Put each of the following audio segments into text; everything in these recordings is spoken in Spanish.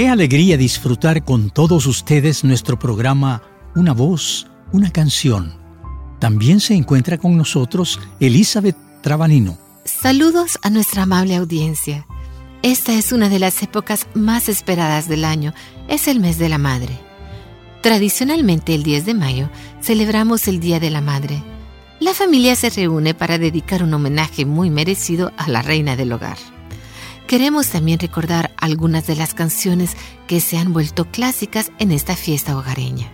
Qué alegría disfrutar con todos ustedes nuestro programa Una voz, una canción. También se encuentra con nosotros Elizabeth Trabanino. Saludos a nuestra amable audiencia. Esta es una de las épocas más esperadas del año, es el mes de la madre. Tradicionalmente el 10 de mayo celebramos el Día de la Madre. La familia se reúne para dedicar un homenaje muy merecido a la reina del hogar. Queremos también recordar algunas de las canciones que se han vuelto clásicas en esta fiesta hogareña.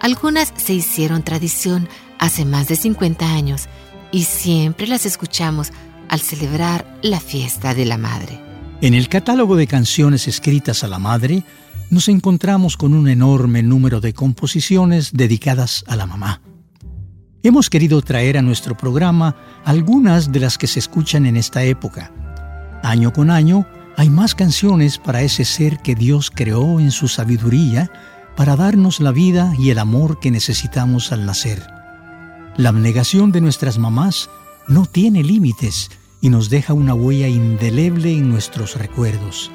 Algunas se hicieron tradición hace más de 50 años y siempre las escuchamos al celebrar la fiesta de la madre. En el catálogo de canciones escritas a la madre, nos encontramos con un enorme número de composiciones dedicadas a la mamá. Hemos querido traer a nuestro programa algunas de las que se escuchan en esta época Año con año hay más canciones para ese ser que Dios creó en su sabiduría para darnos la vida y el amor que necesitamos al nacer. La abnegación de nuestras mamás no tiene límites y nos deja una huella indeleble en nuestros recuerdos.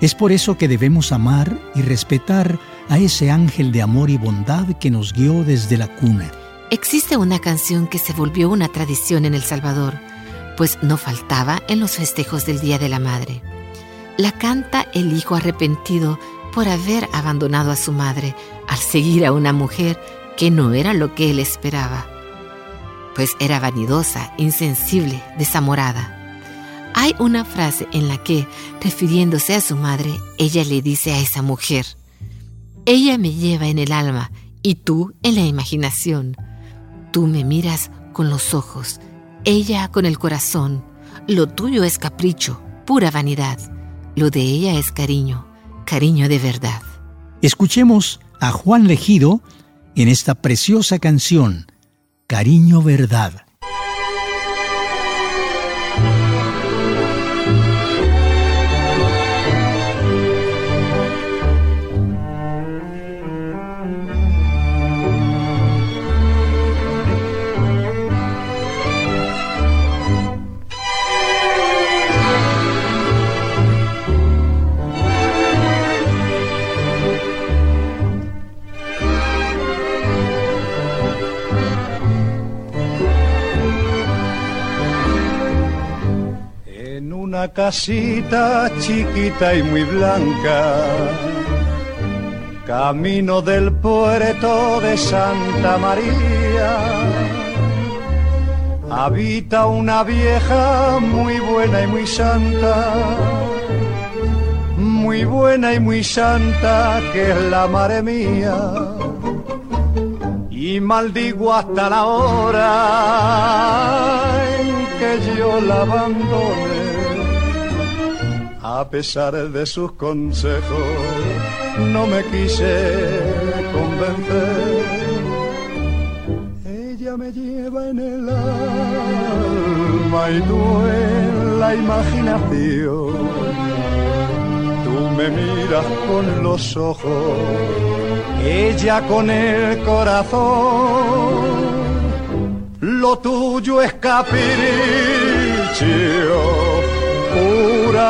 Es por eso que debemos amar y respetar a ese ángel de amor y bondad que nos guió desde la cuna. Existe una canción que se volvió una tradición en El Salvador pues no faltaba en los festejos del Día de la Madre. La canta el hijo arrepentido por haber abandonado a su madre al seguir a una mujer que no era lo que él esperaba, pues era vanidosa, insensible, desamorada. Hay una frase en la que, refiriéndose a su madre, ella le dice a esa mujer, ella me lleva en el alma y tú en la imaginación. Tú me miras con los ojos ella con el corazón. Lo tuyo es capricho, pura vanidad. Lo de ella es cariño, cariño de verdad. Escuchemos a Juan Legido en esta preciosa canción, Cariño Verdad. Casita chiquita y muy blanca, camino del puerto de Santa María. Habita una vieja muy buena y muy santa, muy buena y muy santa que es la madre mía. Y maldigo hasta la hora en que yo la abandone a pesar de sus consejos, no me quise convencer. Ella me lleva en el alma y tú en la imaginación. Tú me miras con los ojos, ella con el corazón. Lo tuyo es capricho,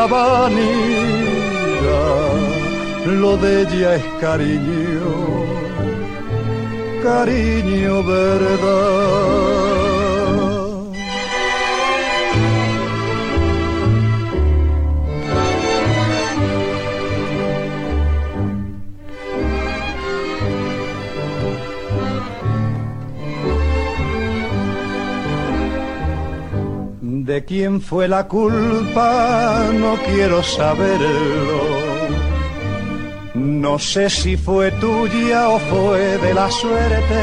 vanidad lo de ella es cariño, cariño verdad. De quién fue la culpa, no quiero saberlo no sé si fue tuya o fue de la suerte,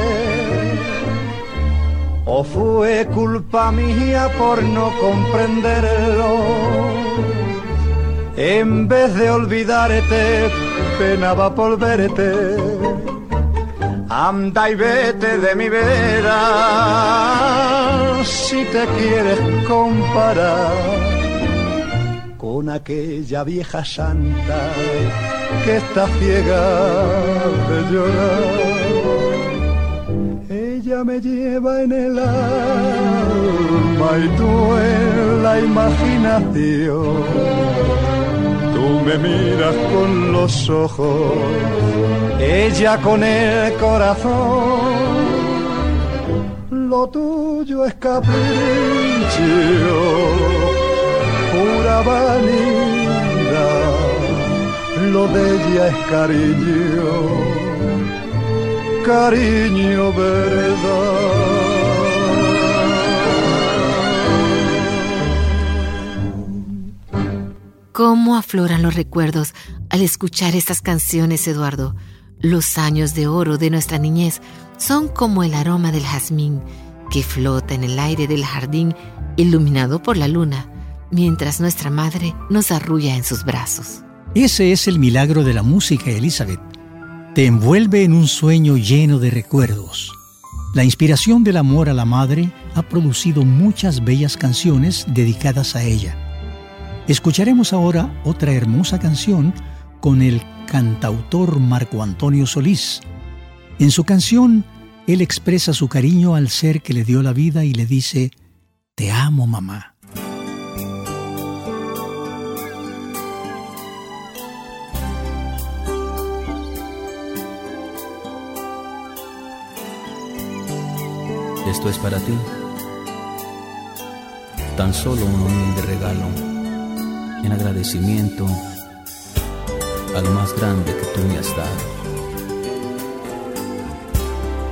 o fue culpa mía por no comprenderlo. En vez de olvidarte, penaba por verte. Anda y vete de mi vera si te quieres comparar con aquella vieja santa que está ciega de llorar. Ella me lleva en el alma y tú en la imaginación. Tú me miras con los ojos, ella con el corazón. Lo tuyo es capricho, pura vanidad lo de ella es cariño, cariño verdad. ¿Cómo afloran los recuerdos al escuchar estas canciones, Eduardo? Los años de oro de nuestra niñez son como el aroma del jazmín que flota en el aire del jardín iluminado por la luna, mientras nuestra madre nos arrulla en sus brazos. Ese es el milagro de la música, Elizabeth. Te envuelve en un sueño lleno de recuerdos. La inspiración del amor a la madre ha producido muchas bellas canciones dedicadas a ella. Escucharemos ahora otra hermosa canción con el cantautor Marco Antonio Solís. En su canción, él expresa su cariño al ser que le dio la vida y le dice, Te amo mamá. Esto es para ti. Tan solo un humilde regalo en agradecimiento a lo más grande que tú me has dado.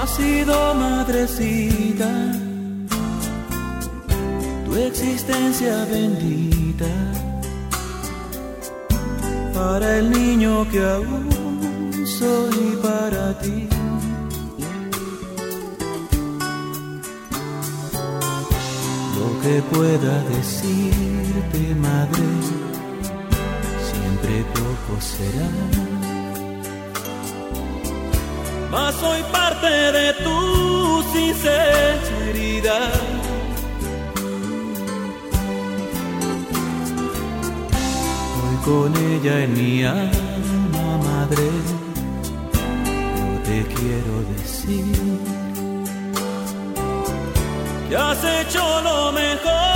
Ha sido madrecita, tu existencia bendita para el niño que aún soy para ti. que pueda decirte, madre, siempre poco será. Mas soy parte de tu sinceridad. Hoy con ella en mi alma, madre, yo te quiero decir y has hecho lo mejor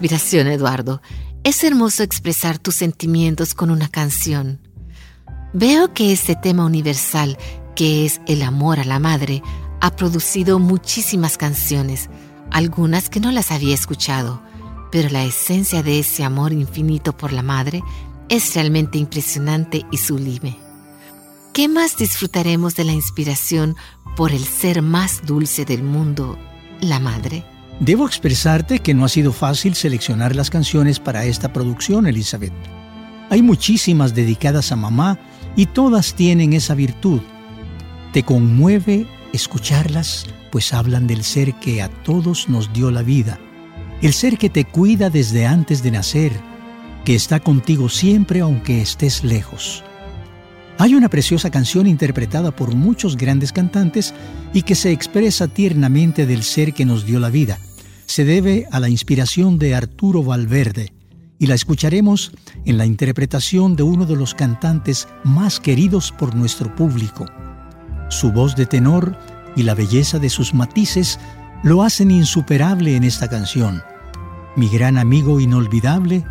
inspiración, Eduardo. Es hermoso expresar tus sentimientos con una canción. Veo que este tema universal, que es el amor a la madre, ha producido muchísimas canciones, algunas que no las había escuchado, pero la esencia de ese amor infinito por la madre es realmente impresionante y sublime. ¿Qué más disfrutaremos de la inspiración por el ser más dulce del mundo, la madre? Debo expresarte que no ha sido fácil seleccionar las canciones para esta producción, Elizabeth. Hay muchísimas dedicadas a mamá y todas tienen esa virtud. Te conmueve escucharlas, pues hablan del ser que a todos nos dio la vida, el ser que te cuida desde antes de nacer, que está contigo siempre aunque estés lejos. Hay una preciosa canción interpretada por muchos grandes cantantes y que se expresa tiernamente del ser que nos dio la vida. Se debe a la inspiración de Arturo Valverde y la escucharemos en la interpretación de uno de los cantantes más queridos por nuestro público. Su voz de tenor y la belleza de sus matices lo hacen insuperable en esta canción. Mi gran amigo inolvidable,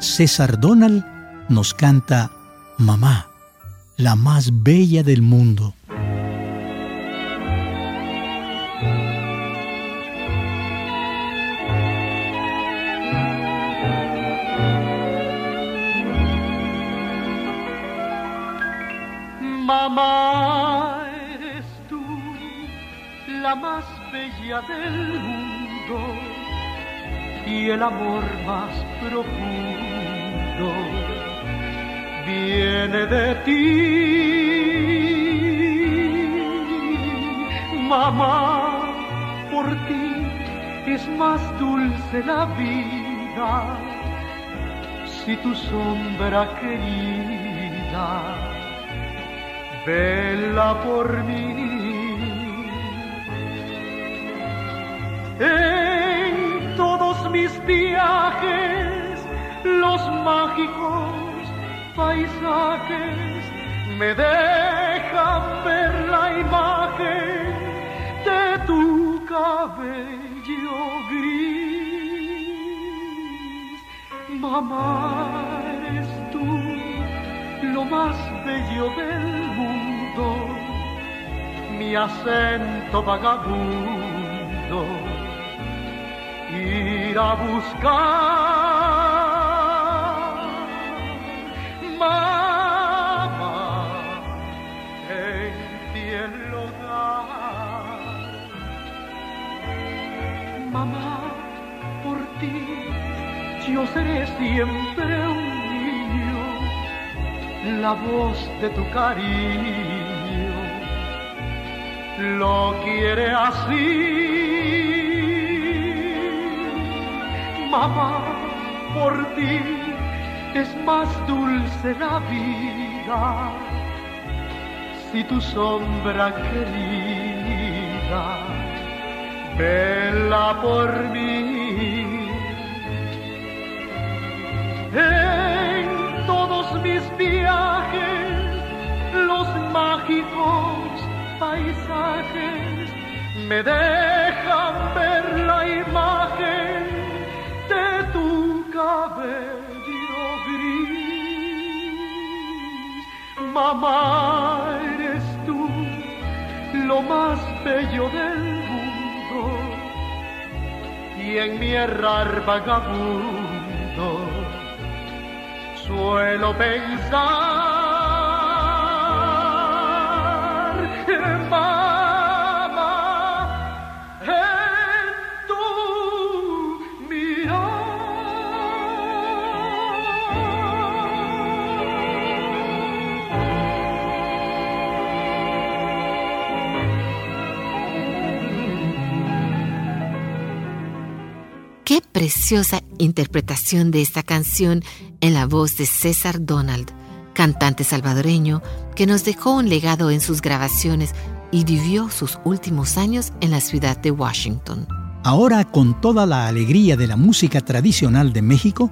César Donald, nos canta Mamá, la más bella del mundo. Mamá, eres tú la más bella del mundo y el amor más profundo viene de ti. Mamá, por ti es más dulce la vida si tu sombra querida vela por mí. En todos mis viajes, los mágicos paisajes me dejan ver la imagen de tu cabello gris. Mamá, eres tú lo más bello del mundo, mi acento vagabundo, ir a buscar. Mamá, en ti el hogar. Mamá, por ti yo seré siempre un la voz de tu cariño lo quiere así. Mamá, por ti es más dulce la vida si tu sombra querida vela por mí. En mágicos paisajes me dejan ver la imagen de tu cabello gris. Mamá, eres tú lo más bello del mundo y en mi errar vagabundo suelo pensar preciosa interpretación de esta canción en la voz de César Donald, cantante salvadoreño que nos dejó un legado en sus grabaciones y vivió sus últimos años en la ciudad de Washington. Ahora, con toda la alegría de la música tradicional de México,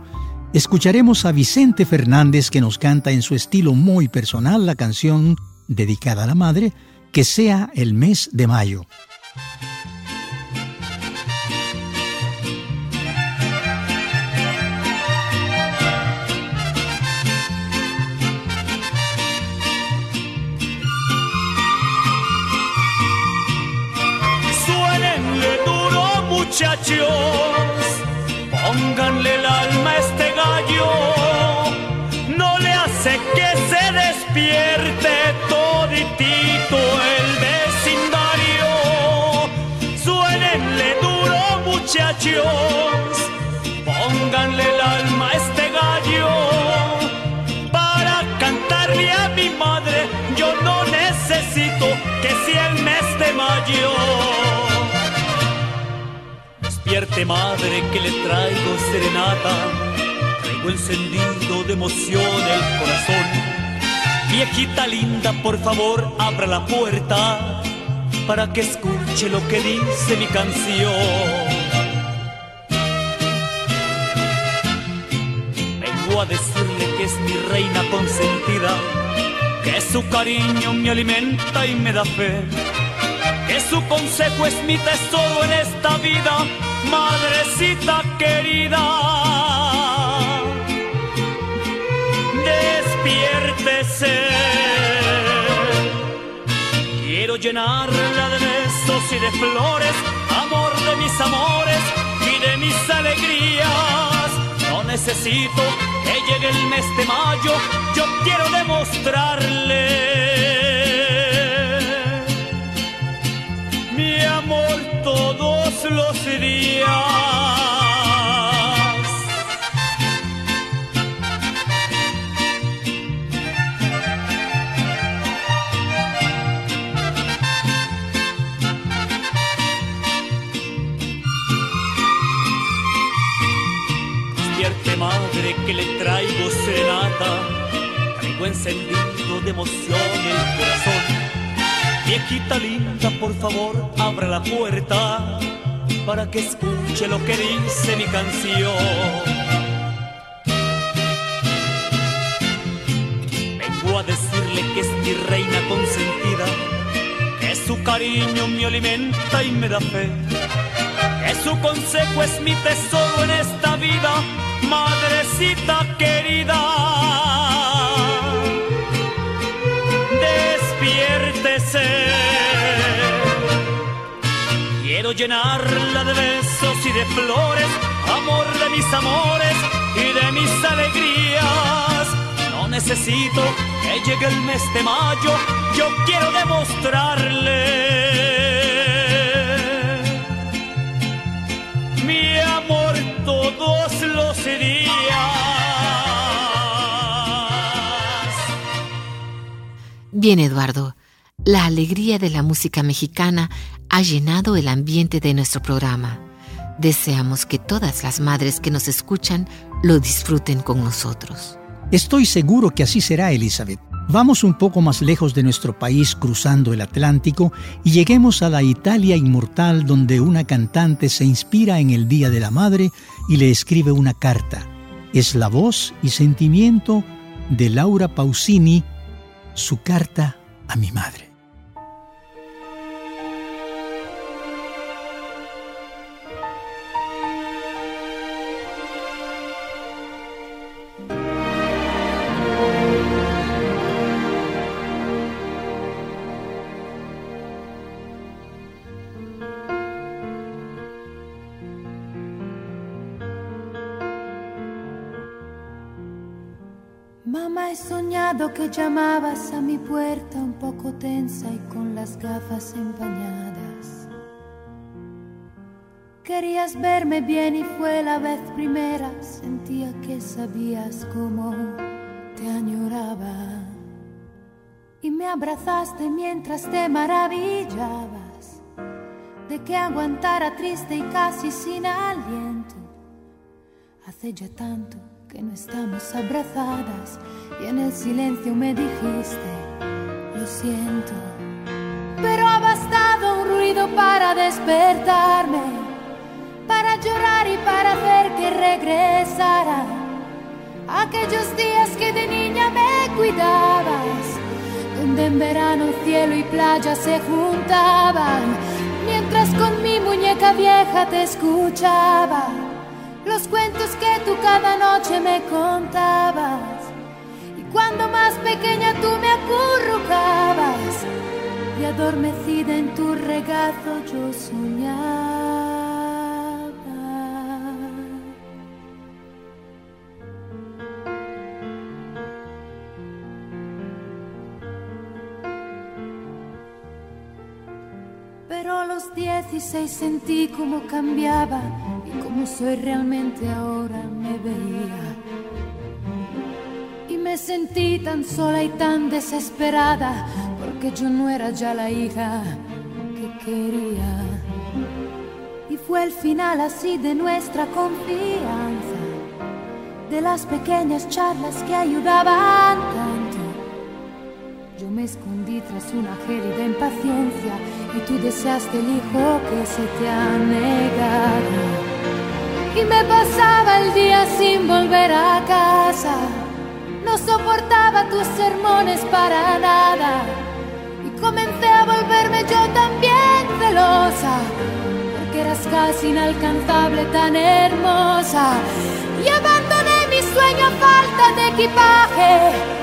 escucharemos a Vicente Fernández que nos canta en su estilo muy personal la canción dedicada a la madre, que sea el mes de mayo. Madre que le traigo serenata, traigo encendido de emoción el corazón. Viejita linda, por favor, abra la puerta para que escuche lo que dice mi canción. Vengo a decirle que es mi reina consentida, que su cariño me alimenta y me da fe, que su consejo es mi tesoro en esta vida, madrecita querida. Despiértese. Quiero llenarla de besos y de flores, amor de mis amores y de mis alegrías. No necesito que llegue el mes de mayo, yo quiero demostrarle encendido de emoción el corazón. Viejita linda, por favor, abra la puerta para que escuche lo que dice mi canción. Vengo a decirle que es mi reina consentida, que su cariño me alimenta y me da fe, que su consejo es mi tesoro en esta vida, madrecita querida. Quiero llenarla de besos y de flores, amor de mis amores y de mis alegrías. No necesito que llegue el mes de mayo, yo quiero demostrarle mi amor todos los días. Bien, Eduardo, la alegría de la música mexicana ha llenado el ambiente de nuestro programa. Deseamos que todas las madres que nos escuchan lo disfruten con nosotros. Estoy seguro que así será, Elizabeth. Vamos un poco más lejos de nuestro país cruzando el Atlántico y lleguemos a la Italia inmortal donde una cantante se inspira en el Día de la Madre y le escribe una carta. Es la voz y sentimiento de Laura Pausini, su carta a mi madre. Soñado que llamabas a mi puerta un poco tensa y con las gafas empañadas. Querías verme bien y fue la vez primera, sentía que sabías cómo te añoraba. Y me abrazaste mientras te maravillabas de que aguantara triste y casi sin aliento. Hace ya tanto que no estamos abrazadas y en el silencio me dijiste, lo siento. Pero ha bastado un ruido para despertarme, para llorar y para hacer que regresara. Aquellos días que de niña me cuidabas, donde en verano cielo y playa se juntaban, mientras con mi muñeca vieja te escuchaba los cuentos que tú cada noche me contabas. Y cuando más pequeña tú me acurrucabas y adormecida en tu regazo yo soñaba. 16 sentí cómo cambiaba y cómo soy realmente ahora me veía. Y me sentí tan sola y tan desesperada porque yo no era ya la hija que quería. Y fue el final así de nuestra confianza, de las pequeñas charlas que ayudaban. Yo me escondí tras una gélida impaciencia y tú deseaste el hijo que se te ha negado. Y me pasaba el día sin volver a casa, no soportaba tus sermones para nada. Y comencé a volverme yo también celosa, porque eras casi inalcanzable, tan hermosa. Y abandoné mi sueño a falta de equipaje,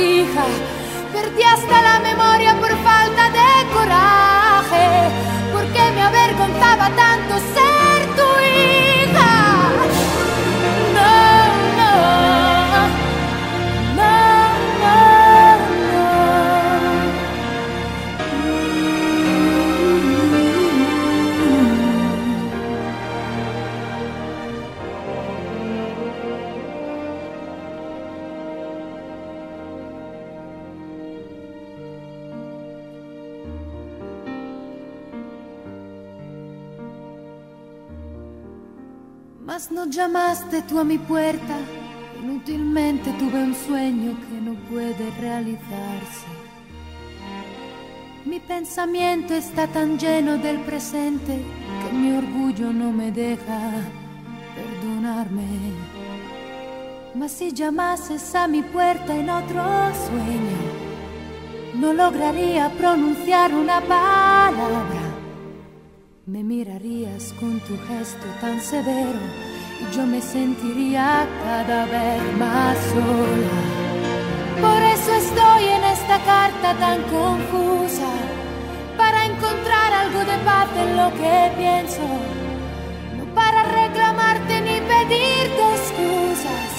vasija Perdí hasta la memoria por falta de coraje, porque me avergonzaba tanto ser Mas no llamaste tú a mi puerta, inútilmente tuve un sueño que no puede realizarse. Mi pensamiento está tan lleno del presente que mi orgullo no me deja perdonarme. Mas si llamases a mi puerta en otro sueño, no lograría pronunciar una palabra. Me mirarías con tu gesto tan severo yo me sentiría cada vez más sola. Por eso estoy en esta carta tan confusa, para encontrar algo de paz en lo que pienso, no para reclamarte ni pedirte excusas,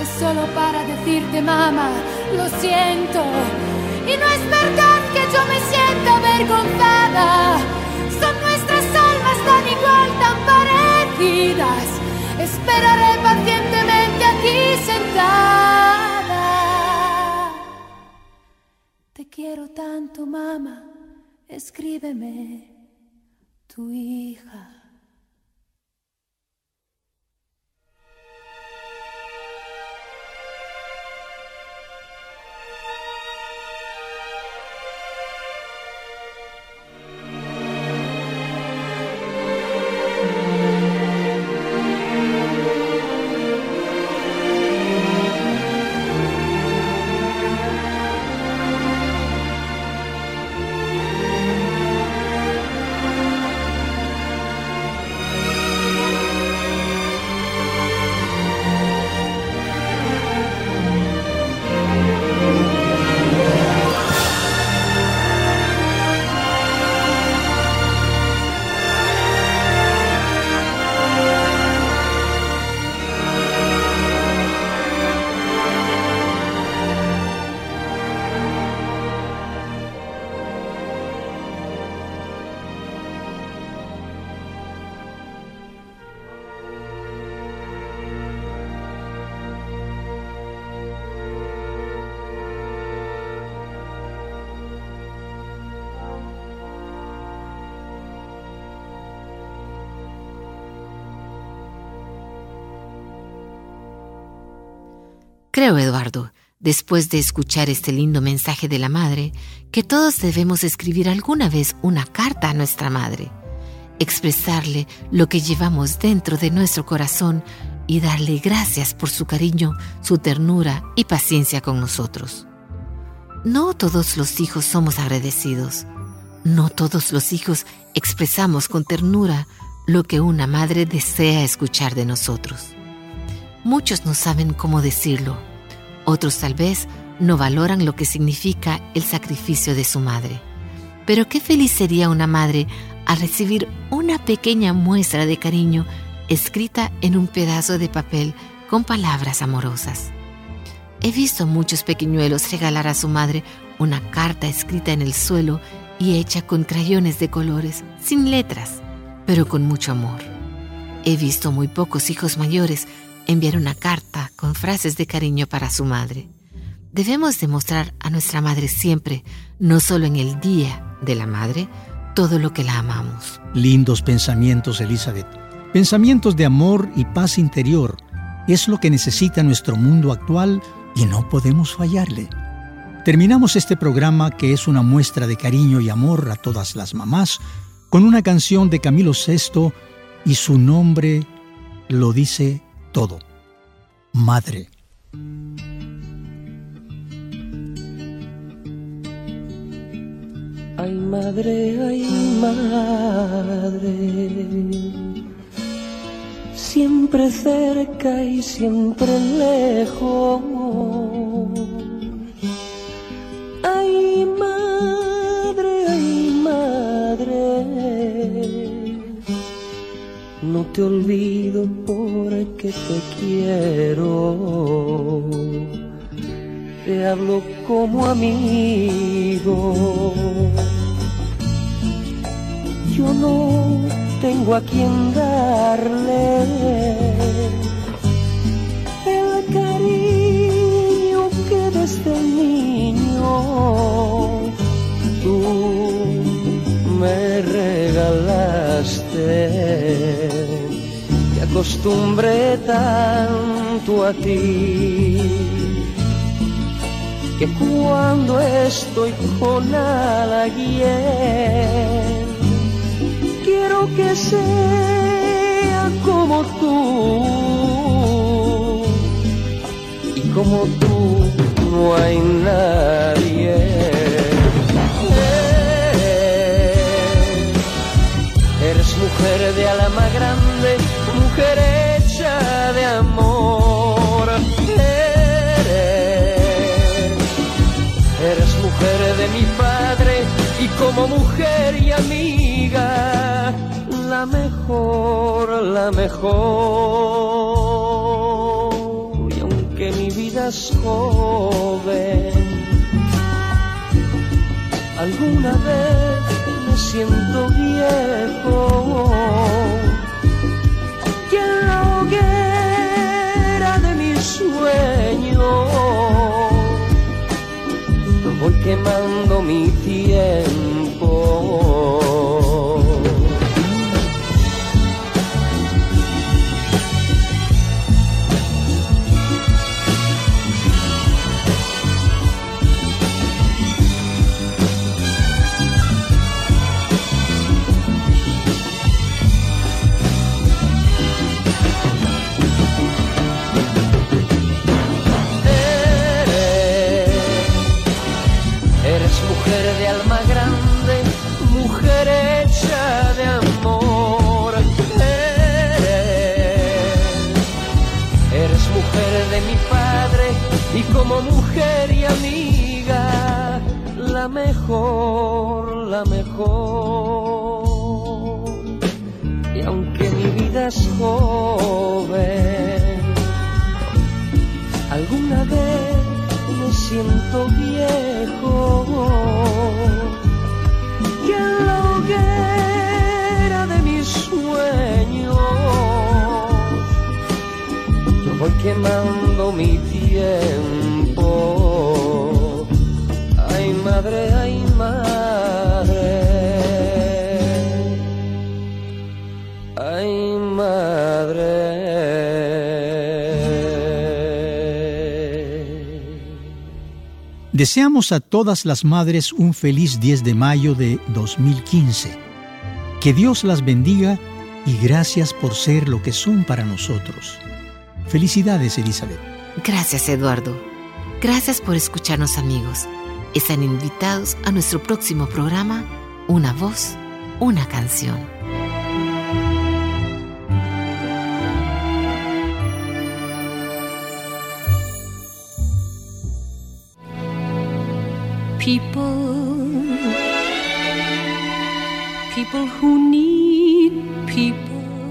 es solo para decirte mamá, lo siento. Y no es verdad que yo me sienta avergonzada, tanto, mamá, escríbeme, tu hija. Creo, Eduardo, después de escuchar este lindo mensaje de la madre, que todos debemos escribir alguna vez una carta a nuestra madre, expresarle lo que llevamos dentro de nuestro corazón y darle gracias por su cariño, su ternura y paciencia con nosotros. No todos los hijos somos agradecidos. No todos los hijos expresamos con ternura lo que una madre desea escuchar de nosotros. Muchos no saben cómo decirlo. Otros tal vez no valoran lo que significa el sacrificio de su madre. Pero qué feliz sería una madre al recibir una pequeña muestra de cariño escrita en un pedazo de papel con palabras amorosas. He visto muchos pequeñuelos regalar a su madre una carta escrita en el suelo y hecha con crayones de colores, sin letras, pero con mucho amor. He visto muy pocos hijos mayores enviar una carta con frases de cariño para su madre. Debemos demostrar a nuestra madre siempre, no solo en el día de la madre, todo lo que la amamos. Lindos pensamientos, Elizabeth. Pensamientos de amor y paz interior. Es lo que necesita nuestro mundo actual y no podemos fallarle. Terminamos este programa que es una muestra de cariño y amor a todas las mamás con una canción de Camilo VI y su nombre lo dice todo. Madre. Ay madre, ay madre, siempre cerca y siempre lejos. Te olvido porque te quiero te hablo como amigo. Yo no tengo a quien darle el cariño que desde niño tú me regalaste. Acostumbré tanto a ti que cuando estoy con alguien quiero que sea como tú y como tú no hay nadie. Eres mujer de alma grande, mujer de amor de mi padre y como mujer y amiga, la mejor, la mejor. Y aunque mi vida es joven, alguna vez me siento viejo. Hoguera de mis sueños voy quemando mi tiempo. Deseamos a todas las madres un feliz 10 de mayo de 2015. Que Dios las bendiga y gracias por ser lo que son para nosotros. Felicidades, Elizabeth. Gracias, Eduardo. Gracias por escucharnos, amigos. Están invitados a nuestro próximo programa, Una voz, una canción.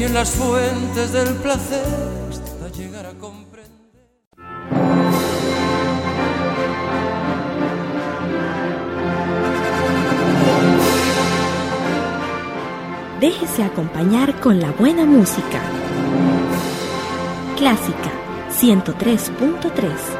Bebí en las fuentes del placer hasta llegar a comprender. Déjese acompañar con la buena música. Clásica 103.3